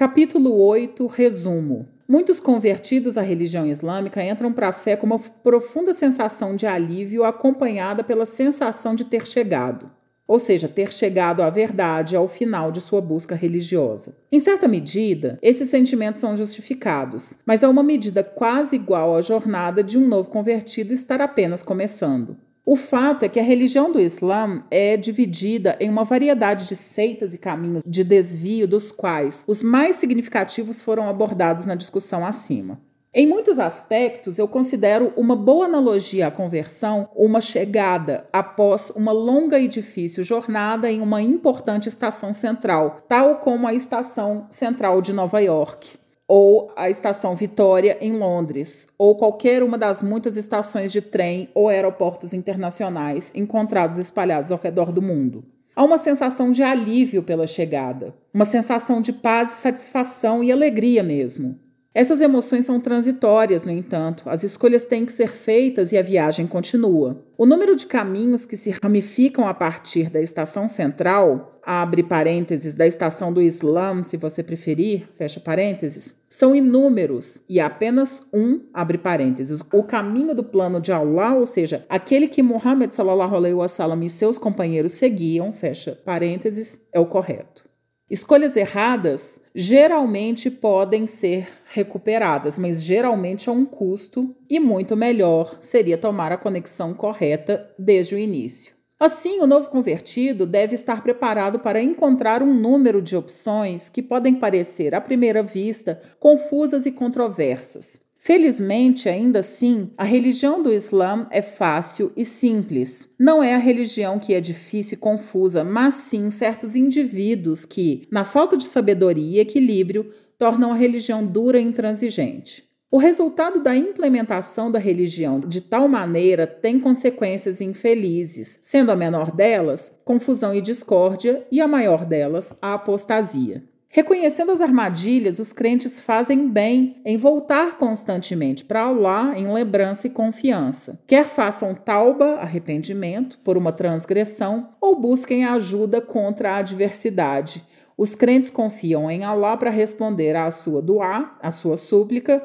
Capítulo 8 Resumo Muitos convertidos à religião islâmica entram para a fé com uma profunda sensação de alívio, acompanhada pela sensação de ter chegado, ou seja, ter chegado à verdade ao final de sua busca religiosa. Em certa medida, esses sentimentos são justificados, mas há uma medida quase igual à jornada de um novo convertido estar apenas começando. O fato é que a religião do Islã é dividida em uma variedade de seitas e caminhos de desvio, dos quais os mais significativos foram abordados na discussão acima. Em muitos aspectos, eu considero uma boa analogia à conversão uma chegada após uma longa e difícil jornada em uma importante estação central, tal como a estação central de Nova York ou a estação Vitória em Londres, ou qualquer uma das muitas estações de trem ou aeroportos internacionais encontrados espalhados ao redor do mundo. Há uma sensação de alívio pela chegada, uma sensação de paz satisfação e alegria mesmo. Essas emoções são transitórias, no entanto, as escolhas têm que ser feitas e a viagem continua. O número de caminhos que se ramificam a partir da estação central, abre parênteses, da estação do Islã, se você preferir, fecha parênteses, são inúmeros e apenas um, abre parênteses, o caminho do plano de Allah, ou seja, aquele que Muhammad sallallahu alaihi wasallam e seus companheiros seguiam, fecha parênteses, é o correto. Escolhas erradas geralmente podem ser recuperadas, mas geralmente a um custo, e muito melhor seria tomar a conexão correta desde o início. Assim, o novo convertido deve estar preparado para encontrar um número de opções que podem parecer, à primeira vista, confusas e controversas. Felizmente, ainda assim, a religião do Islã é fácil e simples. Não é a religião que é difícil e confusa, mas sim certos indivíduos que, na falta de sabedoria e equilíbrio, tornam a religião dura e intransigente. O resultado da implementação da religião de tal maneira tem consequências infelizes, sendo a menor delas confusão e discórdia, e a maior delas a apostasia. Reconhecendo as armadilhas, os crentes fazem bem em voltar constantemente para Allah em lembrança e confiança. Quer façam tauba, arrependimento, por uma transgressão, ou busquem ajuda contra a adversidade. Os crentes confiam em Allah para responder à sua duá, à sua súplica,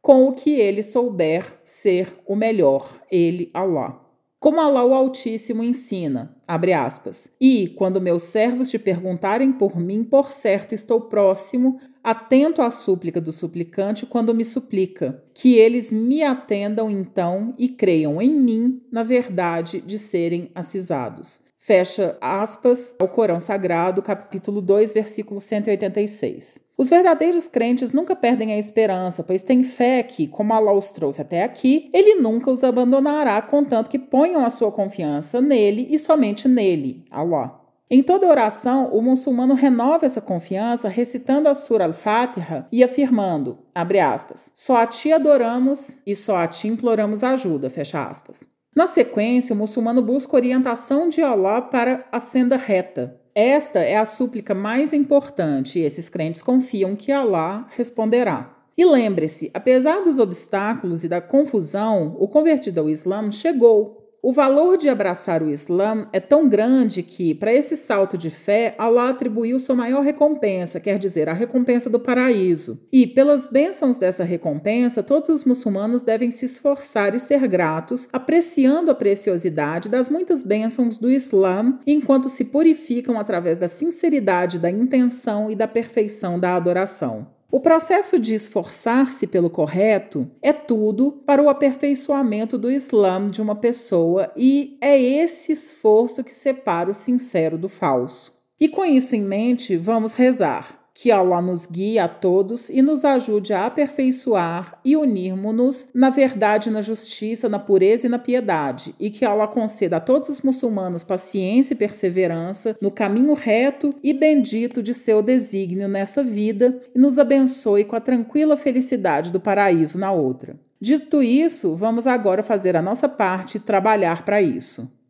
com o que ele souber ser o melhor, ele, Allah. Como Allah o Altíssimo ensina, abre aspas, e quando meus servos te perguntarem por mim, por certo estou próximo, atento à súplica do suplicante quando me suplica, que eles me atendam então e creiam em mim na verdade de serem acisados. Fecha aspas ao Corão Sagrado, capítulo 2, versículo 186. Os verdadeiros crentes nunca perdem a esperança, pois têm fé que, como Allah os trouxe até aqui, ele nunca os abandonará, contanto que ponham a sua confiança nele e somente nele, Allah. Em toda oração, o muçulmano renova essa confiança recitando a Surah Al-Fatiha e afirmando, abre aspas, só a ti adoramos e só a ti imploramos ajuda, fecha aspas. Na sequência, o muçulmano busca orientação de Allah para a senda reta. Esta é a súplica mais importante e esses crentes confiam que Allah responderá. E lembre-se, apesar dos obstáculos e da confusão, o convertido ao Islã chegou, o valor de abraçar o Islã é tão grande que, para esse salto de fé, Allah atribuiu sua maior recompensa, quer dizer, a recompensa do paraíso. E, pelas bênçãos dessa recompensa, todos os muçulmanos devem se esforçar e ser gratos, apreciando a preciosidade das muitas bênçãos do Islã, enquanto se purificam através da sinceridade da intenção e da perfeição da adoração. O processo de esforçar-se pelo correto é tudo para o aperfeiçoamento do Islã de uma pessoa e é esse esforço que separa o sincero do falso. E com isso em mente, vamos rezar. Que Allah nos guie a todos e nos ajude a aperfeiçoar e unirmos-nos na verdade, na justiça, na pureza e na piedade, e que Allah conceda a todos os muçulmanos paciência e perseverança no caminho reto e bendito de seu desígnio nessa vida e nos abençoe com a tranquila felicidade do paraíso na outra. Dito isso, vamos agora fazer a nossa parte e trabalhar para isso.